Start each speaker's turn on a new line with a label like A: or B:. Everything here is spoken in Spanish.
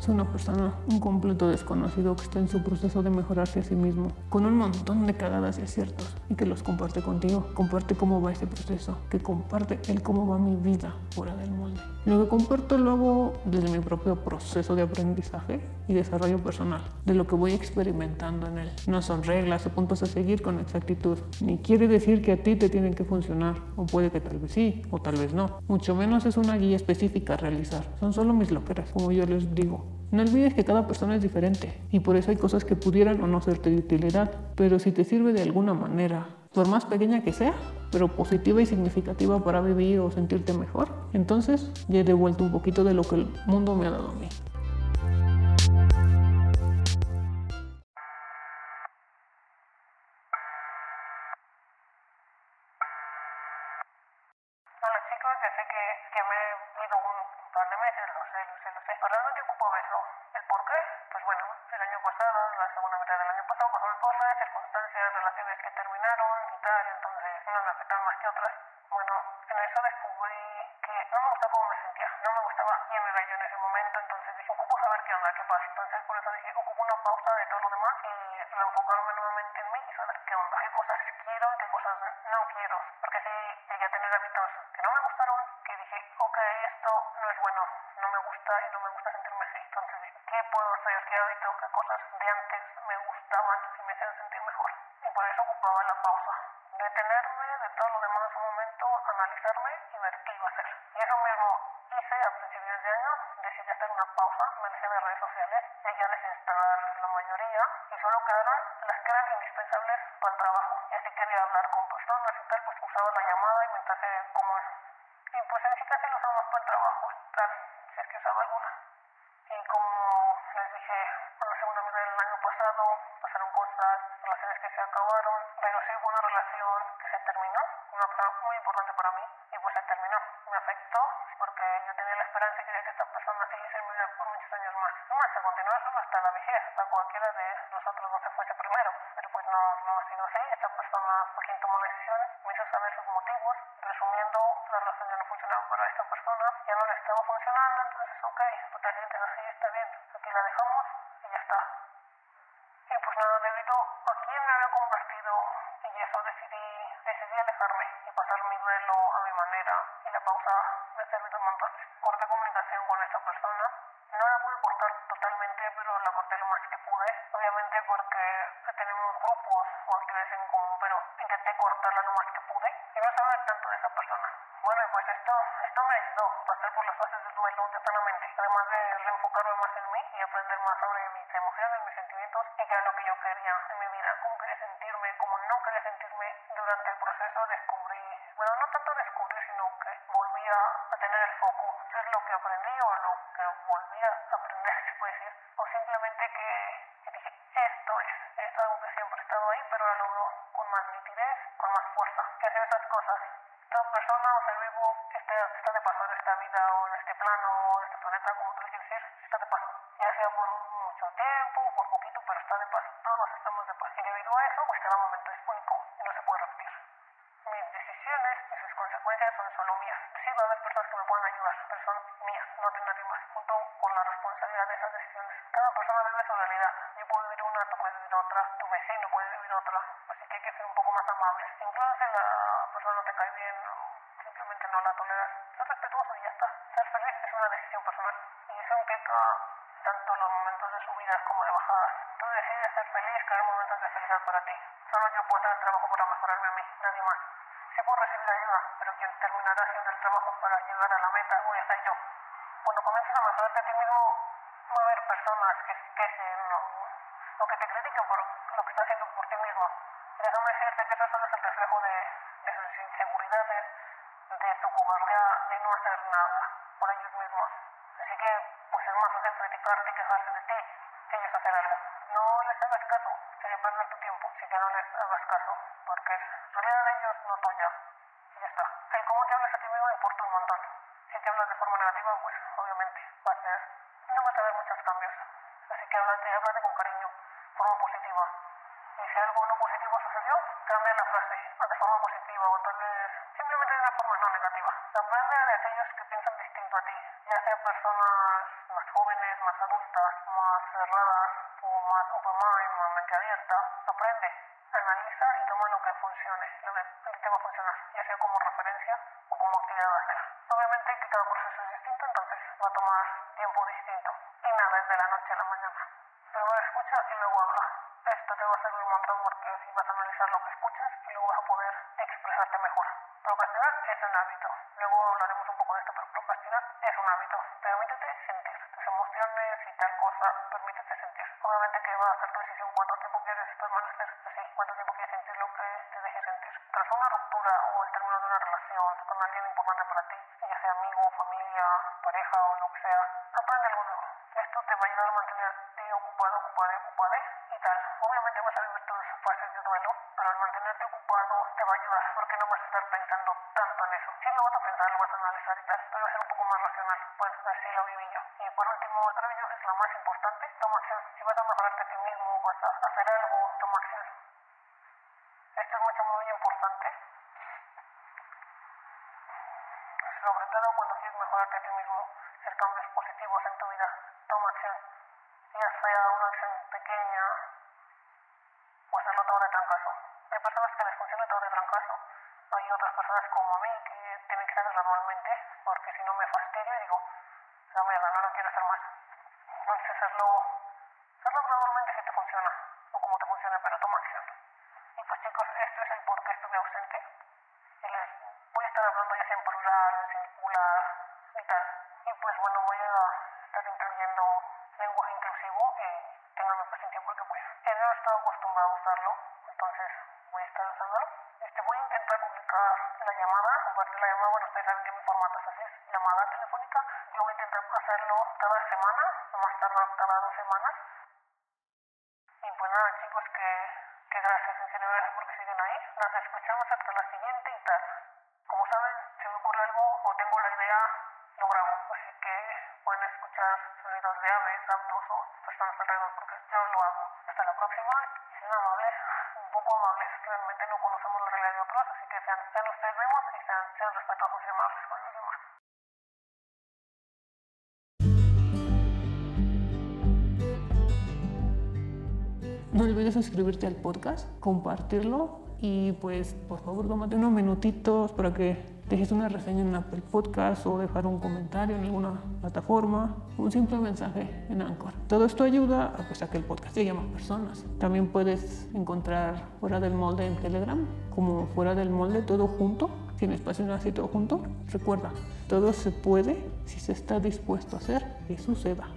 A: Es una persona, un completo desconocido que está en su proceso de mejorarse a sí mismo, con un montón de cagadas y aciertos, y que los comparte contigo. Comparte cómo va ese proceso, que comparte el cómo va mi vida fuera del molde. Lo que comparto lo hago desde mi propio proceso de aprendizaje y desarrollo personal, de lo que voy experimentando en él. No son reglas o puntos a seguir con exactitud, ni quiere decir que a ti te tienen que funcionar, o puede que tal vez sí, o tal vez no. Mucho menos es una guía específica a realizar, son solo mis loqueras, como yo les digo. No olvides que cada persona es diferente y por eso hay cosas que pudieran o no serte de utilidad, pero si te sirve de alguna manera, por más pequeña que sea, pero positiva y significativa para vivir o sentirte mejor, entonces ya he devuelto un poquito de lo que el mundo me ha dado a mí.
B: Par de meses, lo sé, lo sé, lo sé. Pero realmente ocupaba eso. ¿El por qué? Pues bueno, el año pasado, la segunda mitad del año pasado, pasaron cosas, circunstancias, relaciones que terminaron y tal, entonces unas me afectaron más que otras. Bueno, en eso descubrí que no me gustaba cómo me sentía, no me gustaba quién era yo en ese momento, entonces dije, ocupo saber qué onda, qué pasa. Entonces por eso dije, ocupo una pausa de todo lo demás y reenfocarme nuevamente en mí y saber qué onda, qué cosas quiero y qué cosas no quiero. Porque si llegué a tener hábitos que no me gustaron, no me gusta y no me gusta sentirme así. Entonces dije, ¿qué puedo hacer? ¿Qué hábito? ¿Qué cosas de antes me gustaban y me hacían sentir mejor? Y por eso ocupaba la pausa. Detenerme de todo lo demás un momento, analizarme y ver qué iba a hacer. Y eso mismo hice a principios de año, decidí hacer una pausa, me alejé de redes sociales, llegué a desinstalar la mayoría y solo quedaron las que eran indispensables para el trabajo. Y así quería hablar con personas y tal, pues usaba la llamada y mensaje común. Y pues en sí casi lo usaba para el trabajo, usaba alguna. Y como les dije, a la segunda mitad del año pasado pasaron cosas, relaciones que se acabaron, pero sí hubo una relación que se terminó, una persona muy importante para mí, y pues se terminó. Me afectó porque yo tenía la esperanza y quería que esta persona siguiese en mi vida por muchos años más. Más, a continuación hasta la vejez, hasta cualquiera de nosotros dos se fuese primero. Pero pues no, no ha sido así. Esta persona fue quien tomó la decisión, me hizo saber sus motivos. Resumiendo, la relación ya no funcionaba para esta persona, ya no le estaba funcionando, entonces ok, pues te sientes así, está bien. Aquí la dejamos y ya está. Y pues nada, debido a quién me había convertido y eso decidí, decidí alejarme y pasar mi duelo a mi manera y la pausa me ha servido un montón. Corté comunicación con esta persona, no la pude cortar totalmente, pero la corté lo más que pude, obviamente porque tenemos grupos o actividades en común, pero intenté cortarla lo más que pude y no saber tanto de esa persona. Bueno, pues esto, esto me ayudó a pasar por las fases del duelo tempranamente, además de reenfocarme más en mí y aprender más sobre mis emociones, mis sentimientos y qué era lo que yo quería en mi vida, cómo quería sentirme, cómo no quería sentirme durante el proceso descubrí, bueno, no tanto descubrí, sino que volví a, tener el foco, qué es lo que aprendí o lo que volví a aprender, se puede decir, o simplemente que, que dije, esto es, esto es algo que siempre he estado ahí, pero ahora lo veo con más nitidez, con más fuerza, que hacer esas cosas. Toda persona o ser vivo está, está de paso en esta vida o en este plano o en este planeta, como tú quieres decir, está de paso. Ya sea por mucho tiempo o por poquito, pero está de paso. Todos estamos de paso. Y debido a eso, pues cada momento es único y no se puede repetir. Mis decisiones y sus consecuencias son solo mías. Sí va a haber personas que me puedan ayudar, pero son mías, no de nadie esas decisiones. Cada persona vive su realidad. Yo puedo vivir una, tú puedes vivir otra, tu vecino puede vivir otra. Así que hay que ser un poco más amables. Incluso si la persona no te cae bien o simplemente no la toleras, ser respetuoso y ya está. Ser feliz es una decisión personal. Y eso implica tanto los momentos de subidas como de bajadas. Tú decides ser feliz, crear momentos de felicidad para ti. Solo yo puedo hacer el trabajo para mejorarme a mí, nadie más. Sí puedo recibir ayuda, pero quien terminará haciendo el trabajo para llegar a la meta voy a ser yo. Cuando comiences a mejorarte a ti mismo, va a haber personas que se quejen o, que te critiquen por lo que estás haciendo por ti mismo. Déjame decirte que eso solo es el reflejo de, de sus inseguridades, de su cobardía de no hacer nada por ellos mismos. Así que, pues es más fácil criticarte y quejarse de ti que ellos hacer algo. No les hagas caso, sería perder tu tiempo, así que no les hagas caso, porque es realidad de ellos, no tuya. Y ya está. El cómo te hablas a ti mismo importa un montón. Si te hablas de forma negativa, pues obviamente va a ser, ver muchos cambios. Así que háblate, háblate con cariño, forma positiva. Y si algo no positivo sucedió, cambia la frase de forma positiva o tal vez simplemente de una forma no negativa. Aprende de aquellos que piensan distinto a ti, ya sea personas más jóvenes, más adultas, más cerradas o más open mind, más mente abierta. Aprende, analiza y toma lo que funcione, lo que te va a funcionar, ya sea como referencia o como actividad a hacer. Obviamente que cada proceso es distinto, entonces va a tomar tiempo distinto. Y nada es de la noche a la mañana. Primero escucha y luego habla. Esto te va a servir un montón porque así vas a analizar lo que escuchas y luego vas a poder expresarte mejor. Procrastinar es un hábito. Luego hablaremos un poco de esto, pero procrastinar es un hábito. Permítete sentir tus emociones y tal cosa, permítete sentir. Obviamente que va a ser tu decisión cuánto tiempo quieres permanecer así, cuánto tiempo quieres sentir lo que te deje sentir. Tras una ruptura o el término de una relación con alguien importante para ti, ya sea amigo, familia, pareja o lo que sea, aprende algo nuevo. Esto te ocupado, ocupado, ocupado y tal. Obviamente vas a vivir tus fases de duelo, pero al mantenerte ocupado te va a ayudar porque no vas a estar pensando tanto en eso. Sí lo vas a pensar, lo vas a analizar y tal, pero va a ser un poco más racional. Pues así lo viví yo. Y por último, creo yo es lo más importante, toma acción. Si vas a mejorarte a ti mismo, vas a hacer algo, toma acción. Esto es mucho, muy importante. Sobre todo cuando quieres mejorarte a ti mismo, hacer cambios positivos en tu vida, toma acción. Ya sea una acción pequeña o hacerlo todo de trancazo. Hay personas que les funciona todo de trancazo. Hay otras personas como a mí que tienen que hacer gradualmente porque si no me fastidio y digo, la mierda, no lo quiero hacer más. Entonces hacerlo, hacerlo gradualmente si te funciona o como te funciona, pero toma acción. Y pues chicos, esto es el por qué estuve ausente. Y les voy a estar hablando ya sea en plural, en singular y tal. No he estado acostumbrado a usarlo, entonces voy a estar usándolo. Este, voy a intentar publicar la llamada, de la llamada, bueno, ustedes saben que mi formato es así, es llamada telefónica. Yo voy a intentar hacerlo cada semana, no más tardar cada dos semanas. Y pues nada, chicos, que, que gracias, en serio, gracias porque siguen ahí. Nos escuchamos hasta la siguiente y tal. Como saben, si me ocurre algo o tengo la idea, lo grabo. Así que pueden escuchar sonidos de aves, autos o personas alrededor porque yo lo hago. Hasta la próxima. Y sean amables, un poco amables. Realmente no conocemos la realidad de otros, así que sean, sean ustedes mismos y sean, sean respetuosos y amables con los demás.
A: No olvides suscribirte al podcast, compartirlo y pues por favor tómate unos minutitos para que dejes una reseña en Apple Podcast o dejar un comentario en alguna plataforma, un simple mensaje en Anchor. Todo esto ayuda a, pues, a que el podcast llegue a más personas. También puedes encontrar fuera del molde en Telegram, como fuera del molde todo junto, sin espacio así todo junto. Recuerda, todo se puede si se está dispuesto a hacer que suceda.